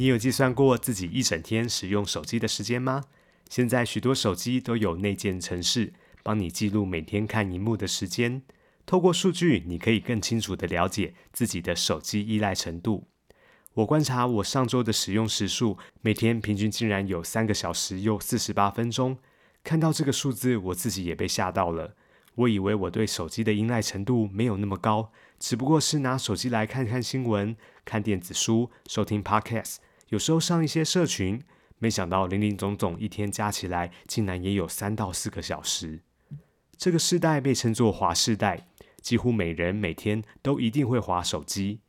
你有计算过自己一整天使用手机的时间吗？现在许多手机都有内建程式，帮你记录每天看荧幕的时间。透过数据，你可以更清楚地了解自己的手机依赖程度。我观察我上周的使用时数，每天平均竟然有三个小时又四十八分钟。看到这个数字，我自己也被吓到了。我以为我对手机的依赖程度没有那么高，只不过是拿手机来看看新闻、看电子书、收听 Podcast。有时候上一些社群，没想到林林总总一天加起来，竟然也有三到四个小时。这个世代被称作“滑世代”，几乎每人每天都一定会滑手机。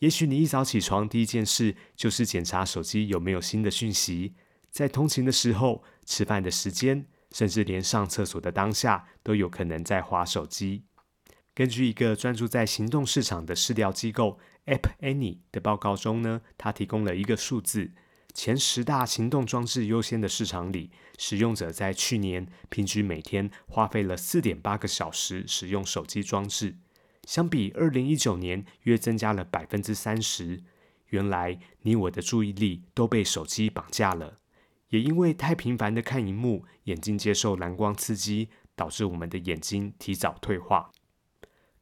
也许你一早起床第一件事就是检查手机有没有新的讯息，在通勤的时候、吃饭的时间，甚至连上厕所的当下，都有可能在滑手机。根据一个专注在行动市场的市调机构。App Annie 的报告中呢，它提供了一个数字：前十大行动装置优先的市场里，使用者在去年平均每天花费了四点八个小时使用手机装置，相比二零一九年约增加了百分之三十。原来你我的注意力都被手机绑架了，也因为太频繁的看荧幕，眼睛接受蓝光刺激，导致我们的眼睛提早退化。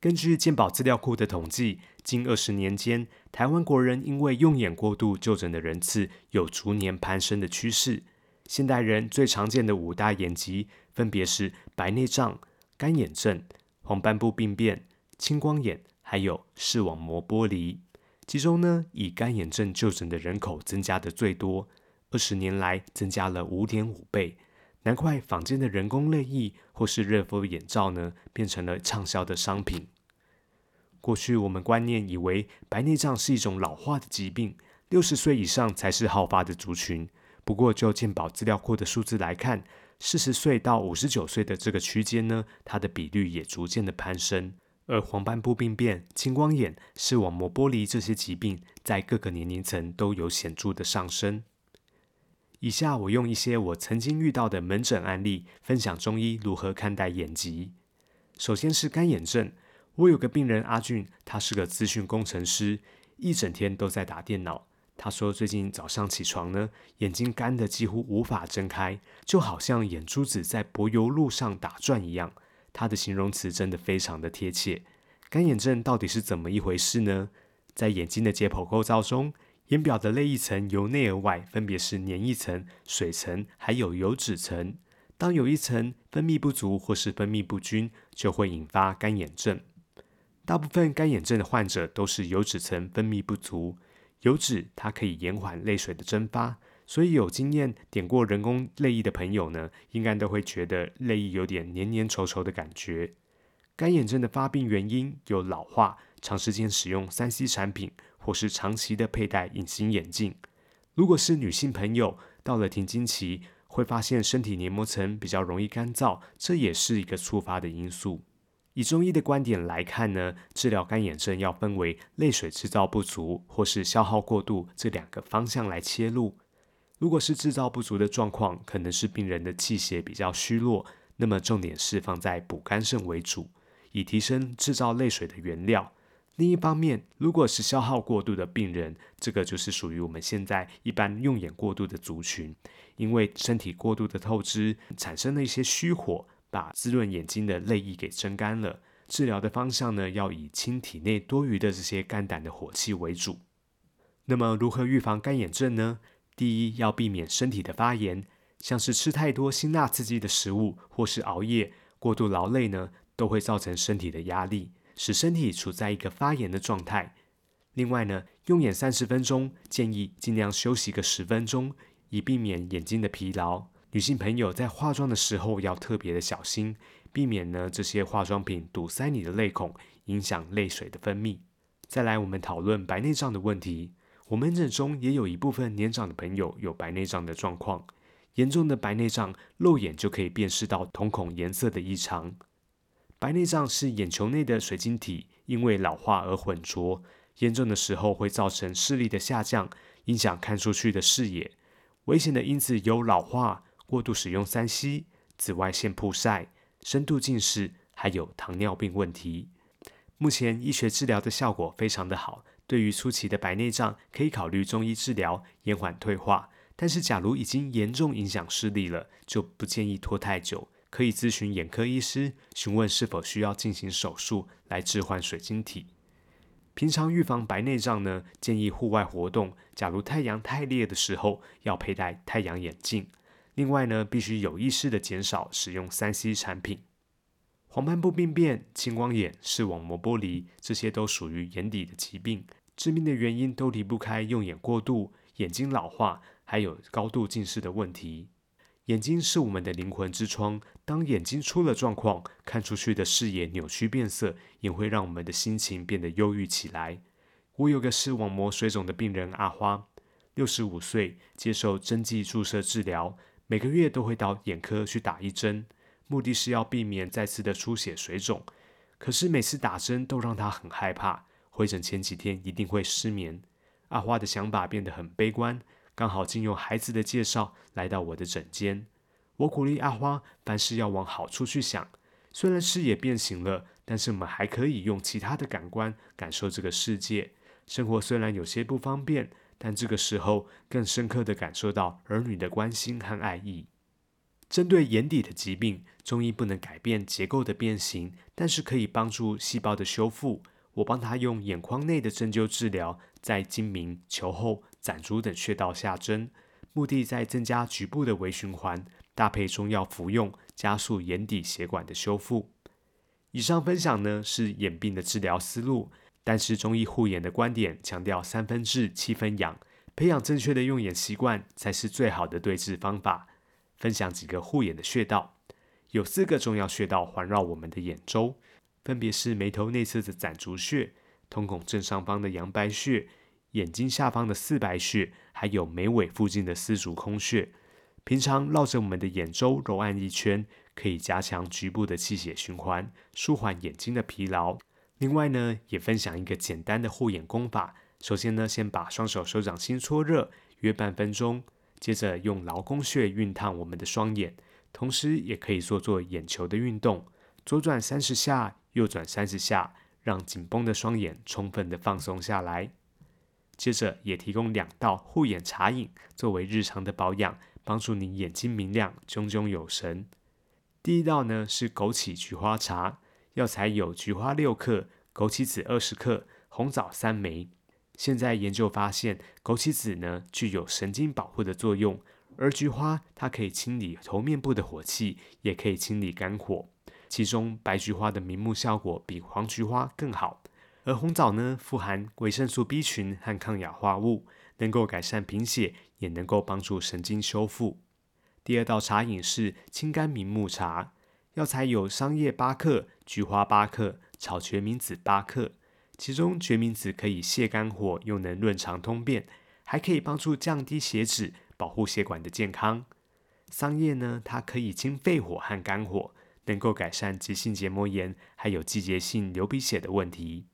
根据健保资料库的统计，近二十年间，台湾国人因为用眼过度就诊的人次有逐年攀升的趋势。现代人最常见的五大眼疾分别是白内障、干眼症、黄斑部病变、青光眼，还有视网膜剥离。其中呢，以干眼症就诊的人口增加的最多，二十年来增加了五点五倍。难怪坊间的人工泪液或是热敷眼罩呢，变成了畅销的商品。过去我们观念以为白内障是一种老化的疾病，六十岁以上才是好发的族群。不过就健保资料库的数字来看，四十岁到五十九岁的这个区间呢，它的比率也逐渐的攀升。而黄斑部病变、青光眼、视网膜剥离这些疾病，在各个年龄层都有显著的上升。以下我用一些我曾经遇到的门诊案例，分享中医如何看待眼疾。首先是干眼症，我有个病人阿俊，他是个资讯工程师，一整天都在打电脑。他说最近早上起床呢，眼睛干的几乎无法睁开，就好像眼珠子在柏油路上打转一样。他的形容词真的非常的贴切。干眼症到底是怎么一回事呢？在眼睛的解剖构造中。眼表的泪液层由内而外分别是黏液层、水层，还有油脂层。当有一层分泌不足或是分泌不均，就会引发干眼症。大部分干眼症的患者都是油脂层分泌不足。油脂它可以延缓泪水的蒸发，所以有经验点过人工泪液的朋友呢，应该都会觉得泪液有点黏黏稠稠的感觉。干眼症的发病原因有老化、长时间使用三 C 产品。或是长期的佩戴隐形眼镜，如果是女性朋友，到了停经期，会发现身体黏膜层比较容易干燥，这也是一个触发的因素。以中医的观点来看呢，治疗干眼症要分为泪水制造不足或是消耗过度这两个方向来切入。如果是制造不足的状况，可能是病人的气血比较虚弱，那么重点是放在补肝肾为主，以提升制造泪水的原料。另一方面，如果是消耗过度的病人，这个就是属于我们现在一般用眼过度的族群，因为身体过度的透支，产生了一些虚火，把滋润眼睛的泪液给蒸干了。治疗的方向呢，要以清体内多余的这些肝胆的火气为主。那么，如何预防干眼症呢？第一，要避免身体的发炎，像是吃太多辛辣刺激的食物，或是熬夜、过度劳累呢，都会造成身体的压力。使身体处在一个发炎的状态。另外呢，用眼三十分钟，建议尽量休息个十分钟，以避免眼睛的疲劳。女性朋友在化妆的时候要特别的小心，避免呢这些化妆品堵塞你的泪孔，影响泪水的分泌。再来，我们讨论白内障的问题。我门诊中也有一部分年长的朋友有白内障的状况，严重的白内障肉眼就可以辨识到瞳孔颜色的异常。白内障是眼球内的水晶体因为老化而混浊，严重的时候会造成视力的下降，影响看出去的视野。危险的因子有老化、过度使用三 C、紫外线曝晒、深度近视，还有糖尿病问题。目前医学治疗的效果非常的好。对于初期的白内障，可以考虑中医治疗，延缓退化。但是，假如已经严重影响视力了，就不建议拖太久，可以咨询眼科医师，询问是否需要进行手术来置换水晶体。平常预防白内障呢，建议户外活动，假如太阳太烈的时候，要佩戴太阳眼镜。另外呢，必须有意识的减少使用三 C 产品。黄斑部病变、青光眼、视网膜剥离，这些都属于眼底的疾病。致命的原因都离不开用眼过度、眼睛老化，还有高度近视的问题。眼睛是我们的灵魂之窗，当眼睛出了状况，看出去的视野扭曲变色，也会让我们的心情变得忧郁起来。我有个视网膜水肿的病人阿花，六十五岁，接受针剂注射治疗，每个月都会到眼科去打一针，目的是要避免再次的出血水肿。可是每次打针都让他很害怕。回诊前几天一定会失眠，阿花的想法变得很悲观。刚好经由孩子的介绍来到我的诊间，我鼓励阿花凡事要往好处去想。虽然视野变形了，但是我们还可以用其他的感官感受这个世界。生活虽然有些不方便，但这个时候更深刻的感受到儿女的关心和爱意。针对眼底的疾病，中医不能改变结构的变形，但是可以帮助细胞的修复。我帮他用眼眶内的针灸治疗，在睛明、球后、攒竹等穴道下针，目的在增加局部的微循环，搭配中药服用，加速眼底血管的修复。以上分享呢是眼病的治疗思路，但是中医护眼的观点强调三分治七分养，培养正确的用眼习惯才是最好的对治方法。分享几个护眼的穴道，有四个重要穴道环绕我们的眼周。分别是眉头内侧的攒竹穴、瞳孔正上方的阳白穴、眼睛下方的四白穴，还有眉尾附近的丝竹空穴。平常绕着我们的眼周揉按一圈，可以加强局部的气血循环，舒缓眼睛的疲劳。另外呢，也分享一个简单的护眼功法。首先呢，先把双手手掌心搓热约半分钟，接着用劳宫穴熨烫我们的双眼，同时也可以做做眼球的运动，左转三十下。右转三十下，让紧绷的双眼充分的放松下来。接着也提供两道护眼茶饮，作为日常的保养，帮助你眼睛明亮、炯炯有神。第一道呢是枸杞菊花茶，药材有菊花六克、枸杞子二十克、红枣三枚。现在研究发现，枸杞子呢具有神经保护的作用，而菊花它可以清理头面部的火气，也可以清理肝火。其中白菊花的明目效果比黄菊花更好，而红枣呢，富含维生素 B 群和抗氧化物，能够改善贫血，也能够帮助神经修复。第二道茶饮是清肝明目茶，药材有桑叶八克、菊花八克、炒决明子八克。其中决明子可以泻肝火，又能润肠通便，还可以帮助降低血脂，保护血管的健康。桑叶呢，它可以清肺火和肝火。能够改善急性结膜炎，还有季节性流鼻血的问题。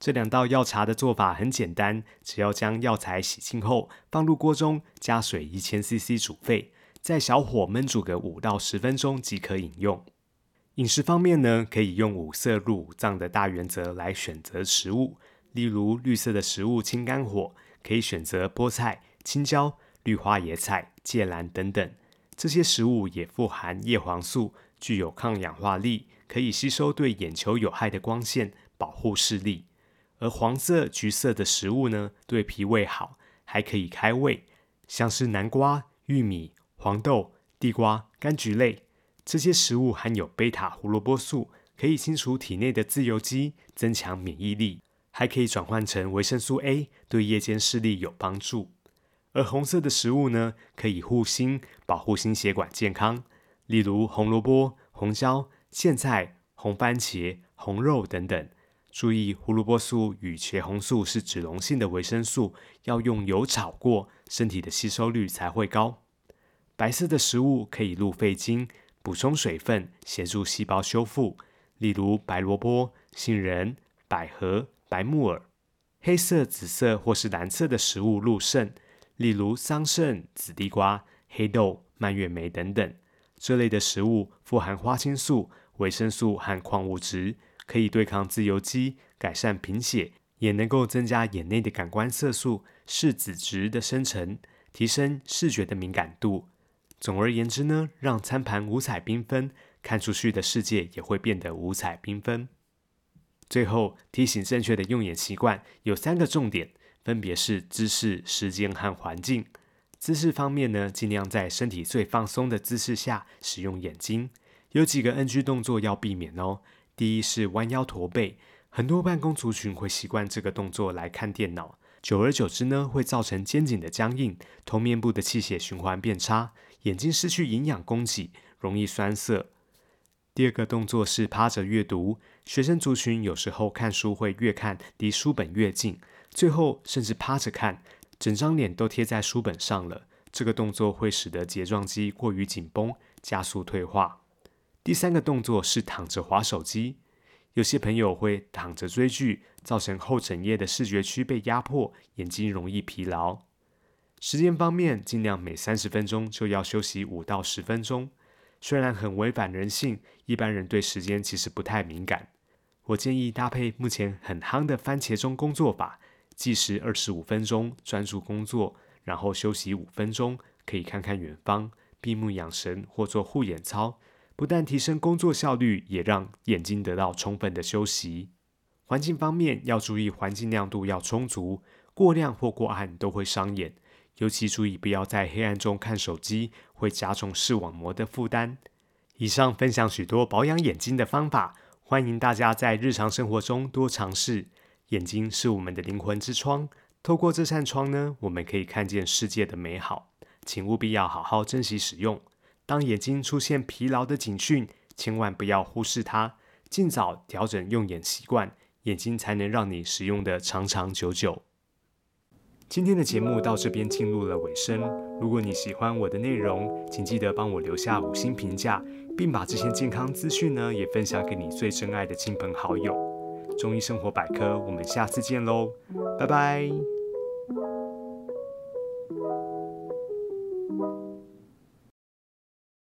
这两道药茶的做法很简单，只要将药材洗净后放入锅中，加水一千 CC 煮沸，在小火焖煮个五到十分钟即可饮用。饮食方面呢，可以用五色入五脏的大原则来选择食物，例如绿色的食物清肝火，可以选择菠菜、青椒、绿花椰菜、芥蓝等等。这些食物也富含叶黄素。具有抗氧化力，可以吸收对眼球有害的光线，保护视力。而黄色、橘色的食物呢，对脾胃好，还可以开胃。像是南瓜、玉米、黄豆、地瓜、柑橘类这些食物含有贝塔胡萝卜素，可以清除体内的自由基，增强免疫力，还可以转换成维生素 A，对夜间视力有帮助。而红色的食物呢，可以护心，保护心血管健康。例如红萝卜、红椒、苋菜、红番茄、红肉等等，注意，胡萝卜素与茄红素是脂溶性的维生素，要用油炒过，身体的吸收率才会高。白色的食物可以入肺经，补充水分，协助细胞修复，例如白萝卜、杏仁、百合、白木耳。黑色、紫色或是蓝色的食物入肾，例如桑葚、紫地瓜、黑豆、蔓越莓等等。这类的食物富含花青素、维生素和矿物质。可以对抗自由基，改善贫血，也能够增加眼内的感官色素视紫质的生成，提升视觉的敏感度。总而言之呢，让餐盘五彩缤纷，看出去的世界也会变得五彩缤纷。最后提醒正确的用眼习惯有三个重点，分别是姿势、时间和环境。姿势方面呢，尽量在身体最放松的姿势下使用眼睛，有几个 NG 动作要避免哦。第一是弯腰驼背，很多办公族群会习惯这个动作来看电脑，久而久之呢，会造成肩颈的僵硬，头面部的气血循环变差，眼睛失去营养供给，容易酸涩。第二个动作是趴着阅读，学生族群有时候看书会越看离书本越近，最后甚至趴着看，整张脸都贴在书本上了。这个动作会使得睫状肌过于紧绷，加速退化。第三个动作是躺着划手机，有些朋友会躺着追剧，造成后枕叶的视觉区被压迫，眼睛容易疲劳。时间方面，尽量每三十分钟就要休息五到十分钟。虽然很违反人性，一般人对时间其实不太敏感。我建议搭配目前很夯的番茄钟工作法，计时二十五分钟，专注工作，然后休息五分钟，可以看看远方，闭目养神或做护眼操。不但提升工作效率，也让眼睛得到充分的休息。环境方面要注意，环境亮度要充足，过亮或过暗都会伤眼。尤其注意不要在黑暗中看手机，会加重视网膜的负担。以上分享许多保养眼睛的方法，欢迎大家在日常生活中多尝试。眼睛是我们的灵魂之窗，透过这扇窗呢，我们可以看见世界的美好，请务必要好好珍惜使用。当眼睛出现疲劳的警讯，千万不要忽视它，尽早调整用眼习惯，眼睛才能让你使用的长长久久。今天的节目到这边进入了尾声，如果你喜欢我的内容，请记得帮我留下五星评价，并把这些健康资讯呢也分享给你最珍爱的亲朋好友。中医生活百科，我们下次见喽，拜拜。